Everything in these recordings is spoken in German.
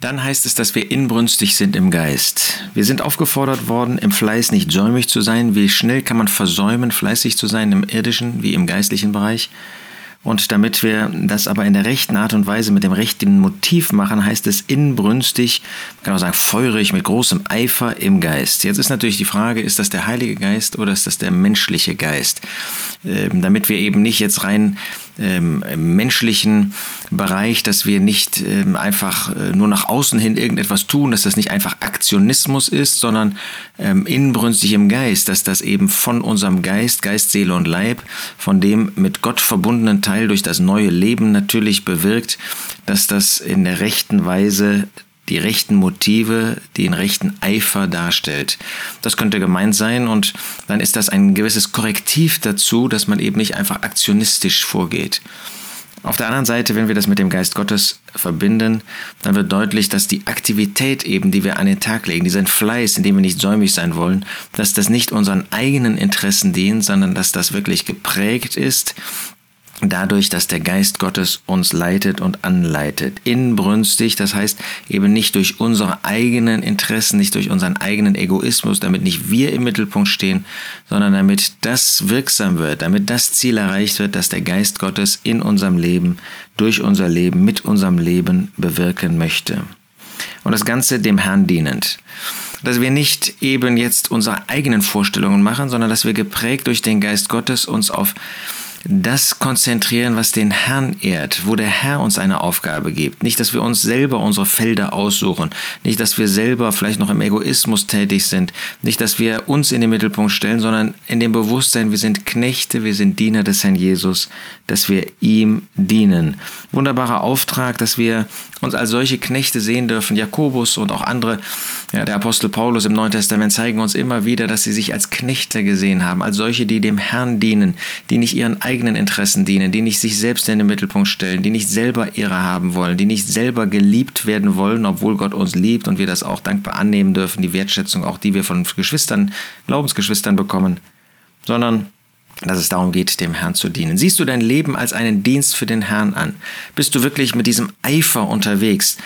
Dann heißt es, dass wir inbrünstig sind im Geist. Wir sind aufgefordert worden, im Fleiß nicht säumig zu sein. Wie schnell kann man versäumen, fleißig zu sein im irdischen wie im geistlichen Bereich? Und damit wir das aber in der rechten Art und Weise mit dem rechten Motiv machen, heißt es inbrünstig, man kann auch sagen feurig, mit großem Eifer im Geist. Jetzt ist natürlich die Frage, ist das der Heilige Geist oder ist das der menschliche Geist? Ähm, damit wir eben nicht jetzt rein ähm, menschlichen Bereich, dass wir nicht ähm, einfach äh, nur nach außen hin irgendetwas tun, dass das nicht einfach Aktionismus ist, sondern ähm, inbrünstig im Geist, dass das eben von unserem Geist, Geist, Seele und Leib, von dem mit Gott verbundenen Teil durch das neue Leben natürlich bewirkt, dass das in der rechten Weise die rechten Motive, den rechten Eifer darstellt. Das könnte gemeint sein und dann ist das ein gewisses Korrektiv dazu, dass man eben nicht einfach aktionistisch vorgeht. Auf der anderen Seite, wenn wir das mit dem Geist Gottes verbinden, dann wird deutlich, dass die Aktivität eben, die wir an den Tag legen, diesen Fleiß, in dem wir nicht säumig sein wollen, dass das nicht unseren eigenen Interessen dient, sondern dass das wirklich geprägt ist dadurch, dass der Geist Gottes uns leitet und anleitet. Inbrünstig, das heißt eben nicht durch unsere eigenen Interessen, nicht durch unseren eigenen Egoismus, damit nicht wir im Mittelpunkt stehen, sondern damit das wirksam wird, damit das Ziel erreicht wird, dass der Geist Gottes in unserem Leben, durch unser Leben, mit unserem Leben bewirken möchte. Und das Ganze dem Herrn dienend dass wir nicht eben jetzt unsere eigenen Vorstellungen machen, sondern dass wir geprägt durch den Geist Gottes uns auf das konzentrieren, was den Herrn ehrt, wo der Herr uns eine Aufgabe gibt. Nicht, dass wir uns selber unsere Felder aussuchen, nicht, dass wir selber vielleicht noch im Egoismus tätig sind, nicht, dass wir uns in den Mittelpunkt stellen, sondern in dem Bewusstsein, wir sind Knechte, wir sind Diener des Herrn Jesus, dass wir ihm dienen. Wunderbarer Auftrag, dass wir uns als solche Knechte sehen dürfen. Jakobus und auch andere, ja, der Apostel Paulus im Neuen Testament zeigen uns immer wieder, dass sie sich als Knechte gesehen haben, als solche, die dem Herrn dienen, die nicht ihren eigenen Interessen dienen, die nicht sich selbst in den Mittelpunkt stellen, die nicht selber Ehre haben wollen, die nicht selber geliebt werden wollen, obwohl Gott uns liebt und wir das auch dankbar annehmen dürfen, die Wertschätzung auch, die wir von Geschwistern, Glaubensgeschwistern bekommen, sondern dass es darum geht, dem Herrn zu dienen. Siehst du dein Leben als einen Dienst für den Herrn an? Bist du wirklich mit diesem Eifer unterwegs,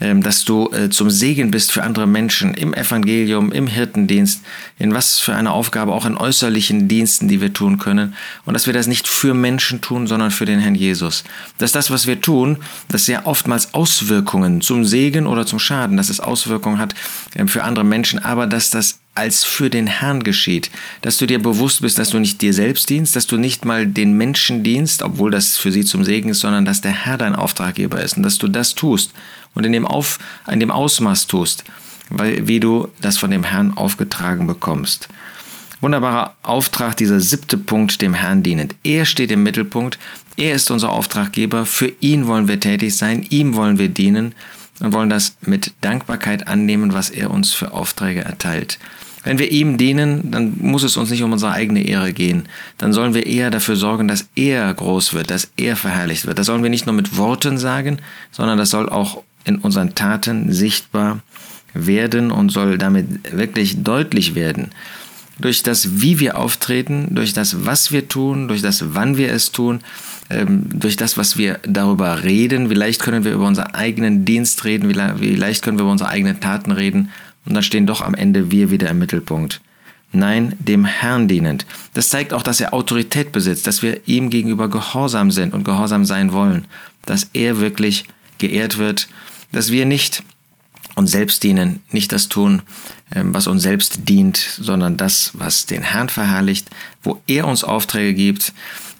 ähm, dass du äh, zum Segen bist für andere Menschen im Evangelium, im Hirtendienst, in was für eine Aufgabe, auch in äußerlichen Diensten, die wir tun können und dass wir das nicht für Menschen tun, sondern für den Herrn Jesus. Dass das, was wir tun, das sehr oftmals Auswirkungen zum Segen oder zum Schaden, dass es Auswirkungen hat ähm, für andere Menschen, aber dass das als für den Herrn geschieht, dass du dir bewusst bist, dass du nicht dir selbst dienst, dass du nicht mal den Menschen dienst, obwohl das für sie zum Segen ist, sondern dass der Herr dein Auftraggeber ist und dass du das tust und in dem, Auf, in dem Ausmaß tust, weil, wie du das von dem Herrn aufgetragen bekommst. Wunderbarer Auftrag, dieser siebte Punkt, dem Herrn dienend. Er steht im Mittelpunkt, er ist unser Auftraggeber, für ihn wollen wir tätig sein, ihm wollen wir dienen und wollen das mit Dankbarkeit annehmen, was er uns für Aufträge erteilt. Wenn wir ihm dienen, dann muss es uns nicht um unsere eigene Ehre gehen. Dann sollen wir eher dafür sorgen, dass er groß wird, dass er verherrlicht wird. Das sollen wir nicht nur mit Worten sagen, sondern das soll auch in unseren Taten sichtbar werden und soll damit wirklich deutlich werden. Durch das, wie wir auftreten, durch das, was wir tun, durch das, wann wir es tun, ähm, durch das, was wir darüber reden. Vielleicht können wir über unseren eigenen Dienst reden, vielleicht können wir über unsere eigenen Taten reden und dann stehen doch am Ende wir wieder im Mittelpunkt. Nein, dem Herrn dienend. Das zeigt auch, dass er Autorität besitzt, dass wir ihm gegenüber gehorsam sind und gehorsam sein wollen, dass er wirklich geehrt wird, dass wir nicht uns selbst dienen, nicht das tun, ähm, was uns selbst dient, sondern das, was den Herrn verherrlicht, wo er uns Aufträge gibt,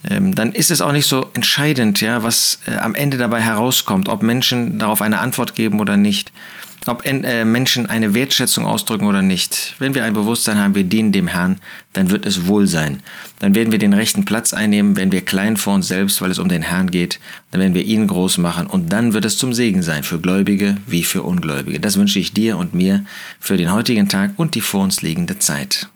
ähm, dann ist es auch nicht so entscheidend, ja, was äh, am Ende dabei herauskommt, ob Menschen darauf eine Antwort geben oder nicht ob äh, Menschen eine Wertschätzung ausdrücken oder nicht. Wenn wir ein Bewusstsein haben, wir dienen dem Herrn, dann wird es wohl sein. Dann werden wir den rechten Platz einnehmen, wenn wir klein vor uns selbst, weil es um den Herrn geht. Dann werden wir ihn groß machen und dann wird es zum Segen sein für Gläubige wie für Ungläubige. Das wünsche ich dir und mir für den heutigen Tag und die vor uns liegende Zeit.